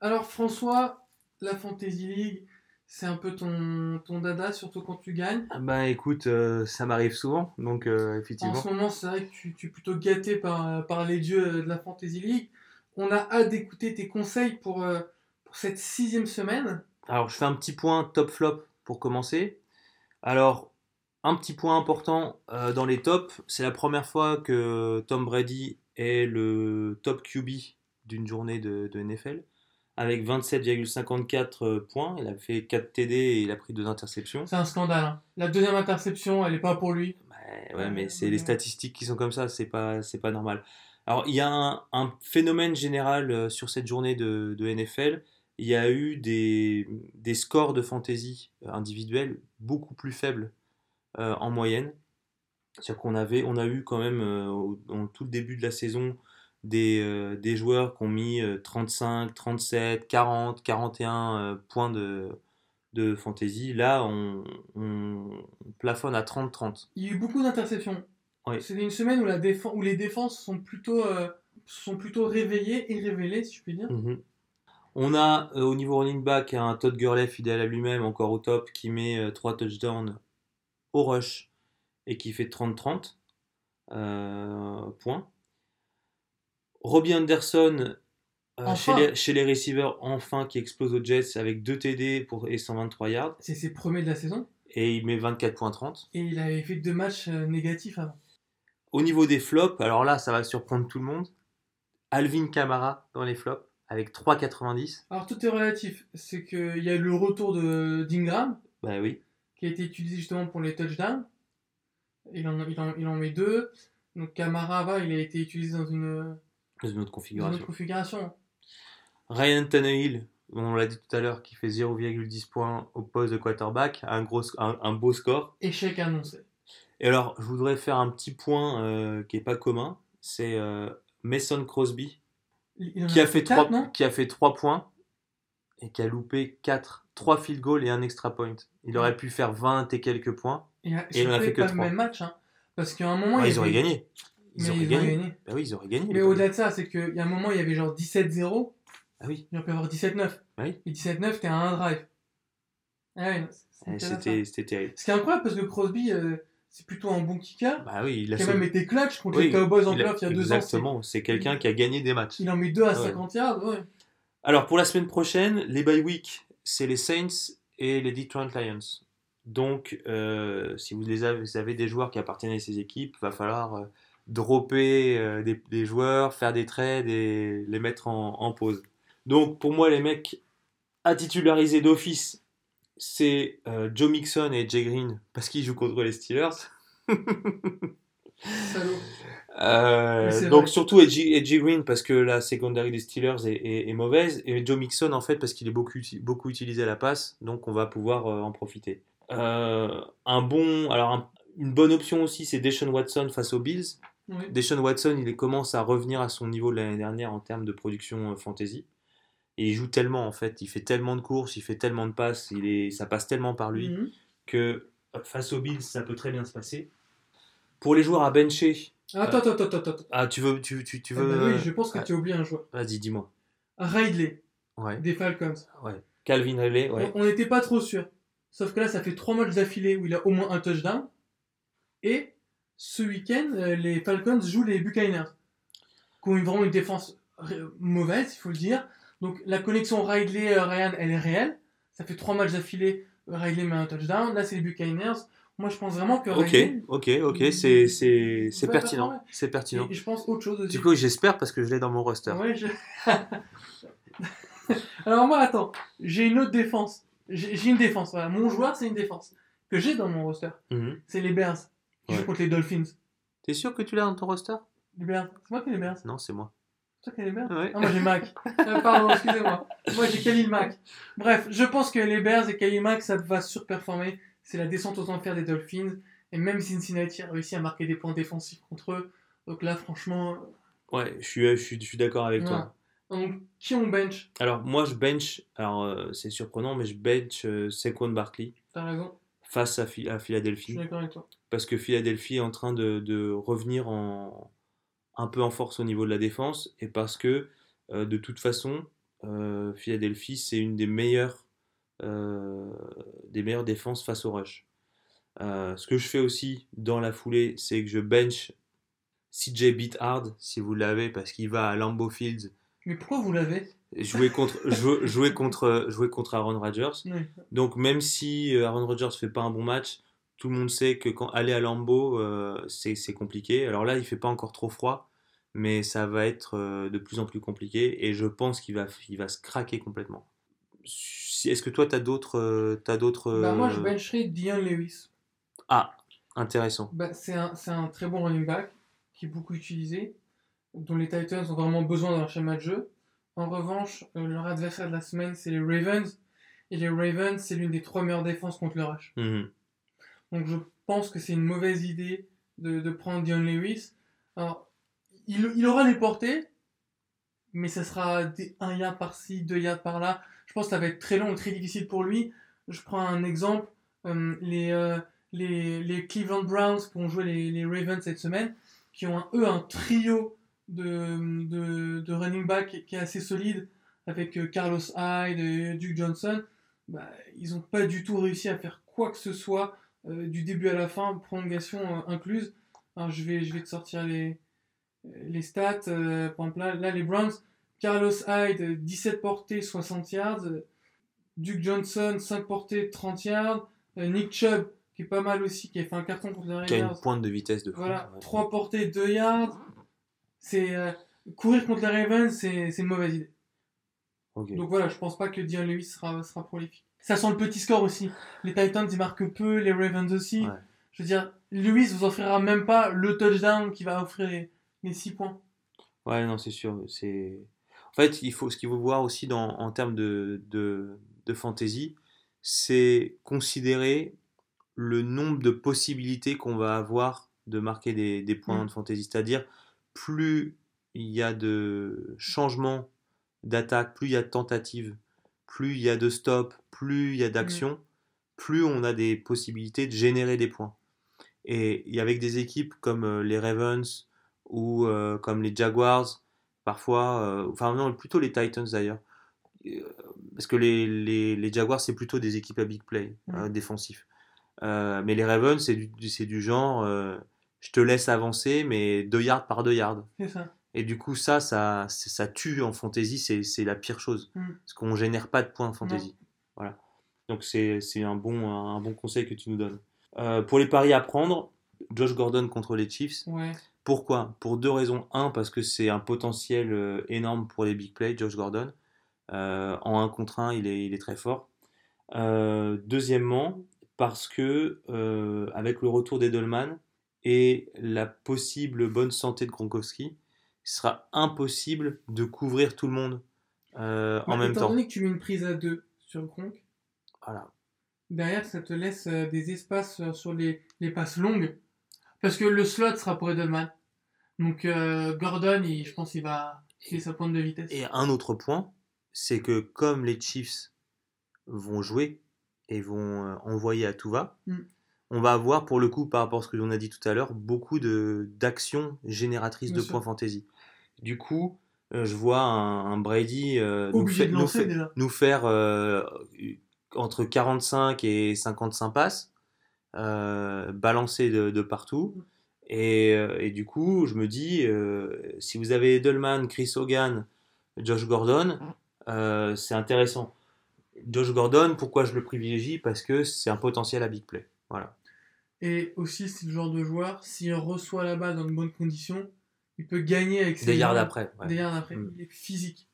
Alors François, la Fantasy League, c'est un peu ton, ton dada, surtout quand tu gagnes. Bah écoute, euh, ça m'arrive souvent, donc euh, En effectivement. ce moment, c'est vrai que tu, tu es plutôt gâté par, par les dieux de la Fantasy League. On a hâte d'écouter tes conseils pour, euh, pour cette sixième semaine. Alors je fais un petit point top flop pour commencer. Alors, un petit point important euh, dans les tops, c'est la première fois que Tom Brady est le top QB d'une journée de, de NFL, avec 27,54 points. Il a fait 4 TD et il a pris 2 interceptions. C'est un scandale. hein. La deuxième interception, elle n'est pas pour lui. Ouais, ouais, mais c'est les statistiques qui sont comme ça, c'est pas, c'est pas normal. Alors, il y a un, un phénomène général euh, sur cette journée de, de NFL. Il y a eu des, des scores de fantasy euh, individuels beaucoup plus faibles euh, en moyenne. C'est-à-dire qu'on avait, on a eu quand même, euh, au- tout le début de la saison, des, euh, des joueurs qui ont mis euh, 35, 37, 40, 41 euh, points de, de fantasy. Là, on, on plafonne à 30-30. Il y a eu beaucoup d'interceptions. Oui. C'était une semaine où, la défense, où les défenses sont plutôt, euh, sont plutôt réveillées et révélées, si je puis dire. Mhm. On a euh, au niveau running back un Todd Gurley fidèle à lui-même, encore au top, qui met 3 touchdowns au rush et qui fait 30-30 euh, points. Robbie Anderson euh, Enfin. chez, les, chez les receivers, enfin, qui explose aux Jets avec 2 TD pour, et 123 yards. C'est ses premiers de la saison. Et il met 24.30. Et il avait fait deux matchs euh, négatifs avant. Au niveau des flops, alors là, ça va surprendre tout le monde. Alvin Kamara dans les flops avec 3,90. Alors tout est relatif. C'est qu'il y a eu le retour de d'Ingram, Bah oui. qui a été utilisé justement pour les touchdowns. Il en, il en, il en met deux. Donc Camara, va, il a été utilisé dans une, Dans une autre dans une configuration. autre configuration. Ryan Tannehill, on l'a dit tout à l'heure, qui fait 0,10 points au poste de quarterback, un, gros, un, un beau score. Échec annoncé. Et alors, je voudrais faire un petit point euh, qui n'est pas commun, c'est euh, Mason Crosby, qui a, fait quatre, 3, non? qui a fait 3 points et qui a loupé 4, 3 field goals et un extra point. Il aurait pu faire 20 et quelques points. Et, Et il en a fait que pas le même match. hein. Parce qu'à un moment, Ouais, il y ils auraient gagné. Ils Mais auraient ils gagné. Bah oui, ils auraient gagné. Mais les au-delà de ça, c'est qu'il y a un moment, il y avait genre 17-0. Ah oui, Il aurait pu avoir 17-9. Oui. Et 17-9, t'es à un drive. Ah ouais, Eh, c'était c'était terrible. Ce qui est incroyable parce que Crosby, euh, c'est plutôt un bon kicker. Bah oui, il a qui a même été clutch contre Oui, les Cowboys en playoff il y a deux ans. Exactement, c'est quelqu'un qui a gagné des matchs. Il en met deux à Ouais. 50 yards. Ouais. Alors pour la semaine prochaine, les bye week, c'est les Saints et les Detroit Lions. Donc euh, si vous, les avez, vous avez des joueurs qui appartiennent à ces équipes, va falloir euh, dropper euh, des, des joueurs, faire des trades et les mettre en, en pause. Donc pour moi les mecs à titulariser d'office, c'est euh, Joe Mixon et Jay Green parce qu'ils jouent contre les Steelers. Euh, donc vrai. surtout Edgy, Green parce que la secondary des Steelers est, est- est mauvaise et Joe Mixon en fait parce qu'il est beaucoup, beaucoup utilisé à la passe donc on va pouvoir en profiter. Un bon, alors un- une bonne option aussi c'est Deshaun Watson face aux Bills. Oui. Deshaun Watson il commence à revenir à son niveau de l'année dernière en termes de production euh, fantasy et il joue tellement en fait, il fait tellement de courses, il fait tellement de passes, il est, ça passe tellement par lui Mhm. que euh, face aux Bills ça peut très bien se passer. Pour les joueurs à bencher, Attends, attends, attends, attends. attends. ah tu veux, tu, tu, tu Ah veux. bah oui, je pense que ah, tu as oublié un joueur. Vas-y, dis-moi. Ridley, Ouais, des Falcons. ouais. Calvin Ridley, ouais. On- On n'était pas trop sûr. Sauf que là, ça fait trois matchs d'affilée où il a au moins un touchdown. Et ce week-end, euh, les Falcons jouent les Buccaneers. Qui ont vraiment une défense euh, mauvaise, il faut le dire. Donc la connexion Ridley-Ryan, elle est réelle. Ça fait trois matchs d'affilée, euh, Ridley met un touchdown. Là, c'est les Buccaneers. Moi, je pense vraiment que Ok, Ridley... ok, ok, c'est, c'est, c'est pertinent. C'est pertinent. Et je pense autre chose aussi. Du coup, j'espère parce que je l'ai dans mon roster. Ouais, je- Alors moi, attends, j'ai une autre défense. J'ai une défense, voilà. Mon joueur, c'est une défense que j'ai dans mon roster. Mhm. C'est les Bears. Qui Ouais. jouent contre les Dolphins. T'es sûr que tu l'as dans ton roster? Les Bears. C'est moi qui ai les Bears. Non, c'est moi. C'est toi qui as les Bears Ouais. Ah, moi j'ai Mac. Euh, pardon, excusez-moi. Moi j'ai Khalil Mac. Bref, je pense que les Bears et Khalil Mac, ça va surperformer. C'est la descente aux enfers des Dolphins. Et même Cincinnati a réussi à marquer des points défensifs contre eux. Donc là, franchement. Ouais, je suis, je suis, je suis d'accord avec Ouais. toi. Donc, qui on bench? Alors, moi, je bench, alors euh, c'est surprenant, mais je bench euh, Saquon Barkley T'as raison, face à, Phi- à je suis Philadelphie. d'accord avec toi. Parce que Philadelphie est en train de, de revenir en, un peu en force au niveau de la défense et parce que euh, de toute façon, euh, Philadelphie, c'est une des meilleures, euh, des meilleures défenses face au rush. Ce que je fais aussi dans la foulée, c'est que je bench CJ Beat Hard, si vous l'avez, parce qu'il va à Lambeau Fields Mais pourquoi vous l'avez jouer contre, jouer, jouer contre, jouer contre Aaron Rodgers. Oui. Donc même si euh, Aaron Rodgers fait pas un bon match, tout le monde sait que quand aller à Lambeau, euh, c'est compliqué. Alors là, il fait pas encore trop froid, mais ça va être euh, de plus en plus compliqué et je pense qu'il va, il va se craquer complètement. Est-ce que toi, tu as d'autres... euh, d'autres Bah, moi, je bencherais Dion Lewis. Ah, intéressant. Bah, c'est un, c'est un très bon running back qui est beaucoup utilisé, dont les Titans ont vraiment besoin dans leur schéma de jeu. En revanche, euh, leur adversaire de la semaine, c'est les Ravens. Et les Ravens, c'est l'une des trois meilleures défenses contre le rush. Mhm. Donc je pense que c'est une mauvaise idée de, de prendre Dion Lewis. Alors, il, il aura les portées, mais ça sera des 1 yard par-ci, 2 yards par-là. Je pense que ça va être très long et très difficile pour lui. Je prends un exemple. euh, les, euh, les, les Cleveland Browns qui ont joué les, les Ravens cette semaine, qui ont un, eux un trio de, de, de running back qui est assez solide, avec euh, Carlos Hyde et Duke Johnson. Bah, ils n'ont pas du tout réussi à faire quoi que ce soit euh, du début à la fin, prolongation euh, incluse. Alors, je, vais, je vais te sortir les, les stats. euh, par exemple, là, là, les Browns, Carlos Hyde, euh, 17 portées, 60 yards. Duke Johnson, 5 portées, 30 yards. Nick Chubb, qui est pas mal aussi, qui a fait un carton contre les Qui a une pointe de vitesse de fou. Voilà, Ouais. 3 portées, 2 yards. C'est euh, courir contre les Ravens, c'est une mauvaise idée. Donc voilà, je pense pas que Dion Lewis sera, sera prolifique. Ça sent le petit score aussi. Les Titans, ils marquent peu, les Ravens aussi. Ouais. Je veux dire, Lewis vous offrira même pas le touchdown qui va offrir les, les 6 points. Ouais, non, c'est sûr. C'est... En fait, il faut, ce qu'il faut voir aussi dans, en termes de, de, de fantasy, c'est considérer le nombre de possibilités qu'on va avoir de marquer des, des points Mm. de fantasy. C'est-à-dire, plus il y a de changements d'attaque, plus il y a de tentatives, plus il y a de stops, plus il y a d'actions, plus on a des possibilités de générer des points. Et, avec des équipes comme euh, les Ravens ou euh, comme les Jaguars, parfois, euh, enfin non, plutôt les Titans d'ailleurs, parce que les, les, les Jaguars, c'est plutôt des équipes à big play, Mm. euh, défensifs. Euh, mais les Ravens, c'est du, genre, je te laisse avancer, mais 2 yards par 2 yards. C'est ça. Et du coup, ça, ça, ça tue en fantasy, c'est la pire chose. Mm. Parce qu'on génère pas de points en fantasy. Voilà. Donc c'est un bon, un bon conseil que tu nous donnes. Euh, pour les paris à prendre, Josh Gordon contre les Chiefs. Ouais. Pourquoi? Pour deux raisons. Un, parce que c'est un potentiel euh, énorme pour les big plays, Josh Gordon. Euh, en 1 contre 1, il est, il est très fort. Euh, deuxièmement, parce que avec le retour d'Edelman et la possible bonne santé de Gronkowski, il sera impossible de couvrir tout le monde euh, en Bah, même étant temps. donné que tu mets une prise à 2 sur Gronk, Voilà. derrière ça te laisse euh, des espaces euh, sur les, les passes longues. Parce que le slot sera pour Edelman. Donc euh, Gordon, il- je pense qu'il va filer sa pointe de vitesse. Et un autre point, c'est que comme les Chiefs vont jouer et vont envoyer à tout va, Mm. On va avoir pour le coup, par rapport à ce que l'on a dit tout à l'heure, beaucoup d'actions génératrices Bien de sûr. points fantasy. Du coup, euh, je vois un, un Brady euh, nous, fait- fait- faire euh, entre 45 et 55 passes, balancer de, de partout. Et, euh, et du coup, je me dis, si vous avez Edelman, Chris Hogan, Josh Gordon, euh, c'est intéressant. Josh Gordon, pourquoi je le privilégie? Parce que c'est un potentiel à big play. Voilà. Et aussi, c'est le genre de joueur, s'il reçoit la balle dans de bonnes conditions, il peut gagner avec ses Des jambes. après. ouais. Des yards après. Mm. Il est physique.